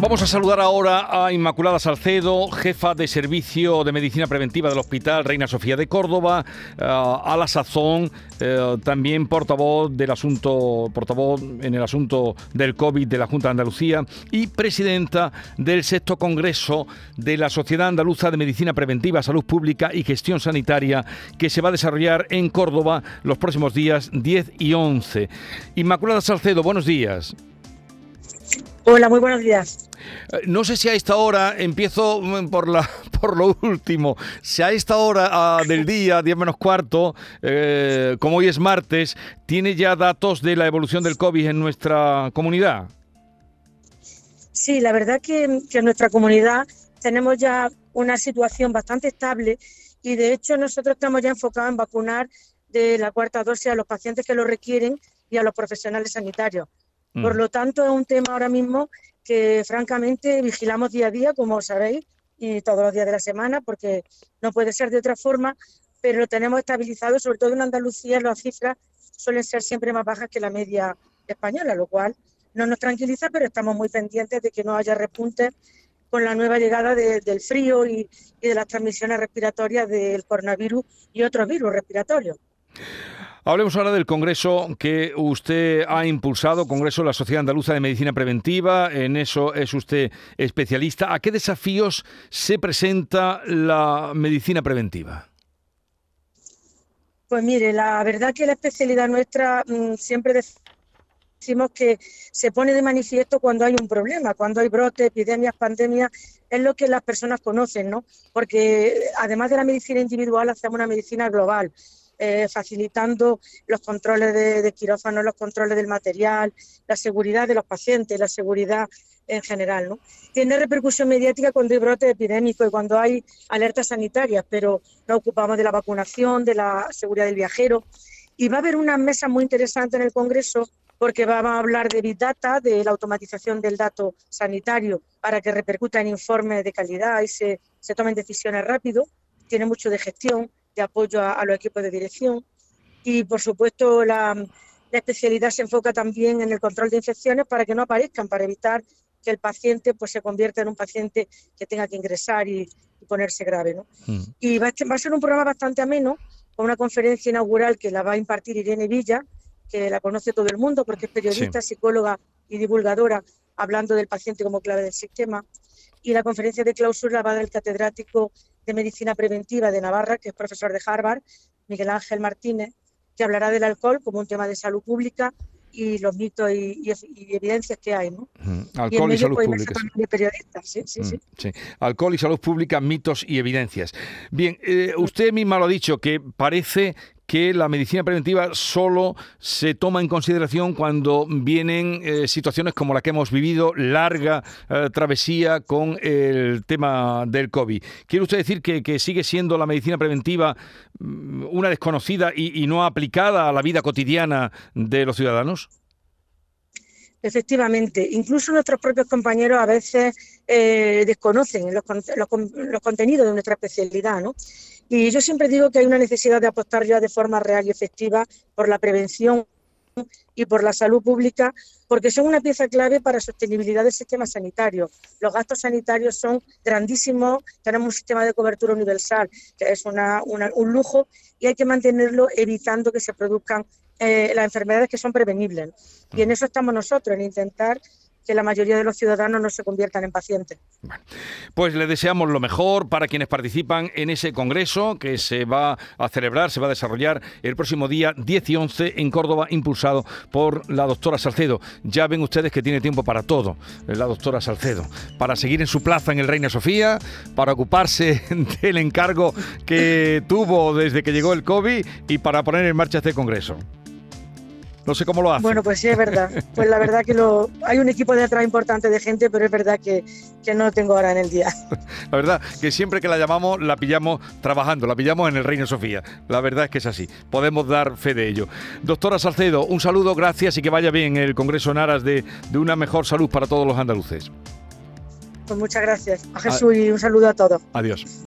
Vamos a saludar ahora a Inmaculada Salcedo, jefa de servicio de medicina preventiva del Hospital Reina Sofía de Córdoba, eh, a la sazón, eh, también portavoz del asunto, portavoz en el asunto del COVID de la Junta de Andalucía y presidenta del sexto congreso de la Sociedad Andaluza de Medicina Preventiva, Salud Pública y Gestión Sanitaria que se va a desarrollar en Córdoba los próximos días 10 y 11. Inmaculada Salcedo, buenos días. Hola, muy buenos días. Eh, no sé si a esta hora, empiezo mm, por, la, por lo último, si a esta hora ah, del día, 10 menos cuarto, eh, como hoy es martes, ¿tiene ya datos de la evolución del COVID en nuestra comunidad? Sí, la verdad que, en nuestra comunidad tenemos ya una situación bastante estable y de hecho nosotros estamos ya enfocados en vacunar de la cuarta dosis a los pacientes que lo requieren y a los profesionales sanitarios. Por mm. lo tanto, es un tema ahora mismo que francamente vigilamos día a día, como sabéis, y todos los días de la semana, porque no puede ser de otra forma, pero lo tenemos estabilizado, sobre todo en Andalucía las cifras suelen ser siempre más bajas que la media española, lo cual no nos tranquiliza, pero estamos muy pendientes de que no haya repuntes con la nueva llegada del frío y de las transmisiones respiratorias del coronavirus y otros virus respiratorios. Hablemos ahora del congreso que usted ha impulsado, Congreso de la Sociedad Andaluza de Medicina Preventiva. En eso es usted especialista. ¿A qué desafíos se presenta la medicina preventiva? Pues mire, la verdad que la especialidad nuestra mm, siempre decimos que se pone de manifiesto cuando hay un problema, cuando hay brotes, epidemias, pandemias, es lo que las personas conocen, ¿no? Porque además de la medicina individual, hacemos una medicina global. Eh, facilitando los controles de, quirófano, los controles del material, la seguridad de los pacientes, la seguridad en general. ¿no? Tiene repercusión mediática cuando hay brotes epidémicos y cuando hay alertas sanitarias, pero nos ocupamos de la vacunación, de la seguridad del viajero. Y va a haber una mesa muy interesante en el Congreso porque vamos a hablar de Big Data, de la automatización del dato sanitario para que repercuta en informes de calidad y se, se tomen decisiones rápido. Tiene mucho de gestión de apoyo a, los equipos de dirección. Y, por supuesto, la, especialidad se enfoca también en el control de infecciones para que no aparezcan, para evitar que el paciente pues, se convierta en un paciente que tenga que ingresar y, ponerse grave. ¿no? Mm. Y va a, ser un programa bastante ameno, con una conferencia inaugural que la va a impartir Irene Villa, que la conoce todo el mundo porque es periodista, psicóloga y divulgadora, hablando del paciente como clave del sistema. Y la conferencia de clausura va a dar el catedrático de Medicina Preventiva de Navarra, que es profesor de Harvard, Miguel Ángel Martínez, que hablará del alcohol como un tema de salud pública y los mitos y, evidencias que hay. ¿no? Alcohol y, salud pues, pública. periodistas, sí, sí, sí. Alcohol y salud pública, mitos y evidencias. Bien, eh, usted misma lo ha dicho, que parece que la medicina preventiva solo se toma en consideración cuando vienen eh, situaciones como la que hemos vivido, larga eh, travesía con el tema del COVID. ¿Quiere usted decir que, sigue siendo la medicina preventiva mm, una desconocida y, no aplicada a la vida cotidiana de los ciudadanos? Efectivamente, incluso nuestros propios compañeros a veces eh, desconocen los, los, contenidos de nuestra especialidad, ¿no? Y yo siempre digo que hay una necesidad de apostar ya de forma real y efectiva por la prevención y por la salud pública, porque son una pieza clave para la sostenibilidad del sistema sanitario. Los gastos sanitarios son grandísimos, tenemos un sistema de cobertura universal que es un lujo y hay que mantenerlo evitando que se produzcan eh, las enfermedades que son prevenibles. Y en eso estamos nosotros, en intentar que la mayoría de los ciudadanos no se conviertan en pacientes. pues le deseamos lo mejor para quienes participan en ese congreso que se va a celebrar, se va a desarrollar el próximo día 10 y 11 en Córdoba, impulsado por la doctora Salcedo. Ya ven ustedes que tiene tiempo para todo, la doctora Salcedo, para seguir en su plaza en el Reina Sofía, para ocuparse del encargo que tuvo desde que llegó el COVID y para poner en marcha este congreso. No sé cómo lo hace. Bueno, pues sí, es verdad. Pues la verdad que lo, hay un equipo detrás importante de gente, pero es verdad que, que no lo tengo ahora en el día. La verdad que siempre que la llamamos, la pillamos trabajando, la pillamos en el Reino Sofía. La verdad es que es así. Podemos dar fe de ello. Doctora Salcedo, un saludo, gracias y que vaya bien el Congreso en aras de, de una mejor salud para todos los andaluces. Pues muchas gracias a Jesús y un saludo a todos. Adiós.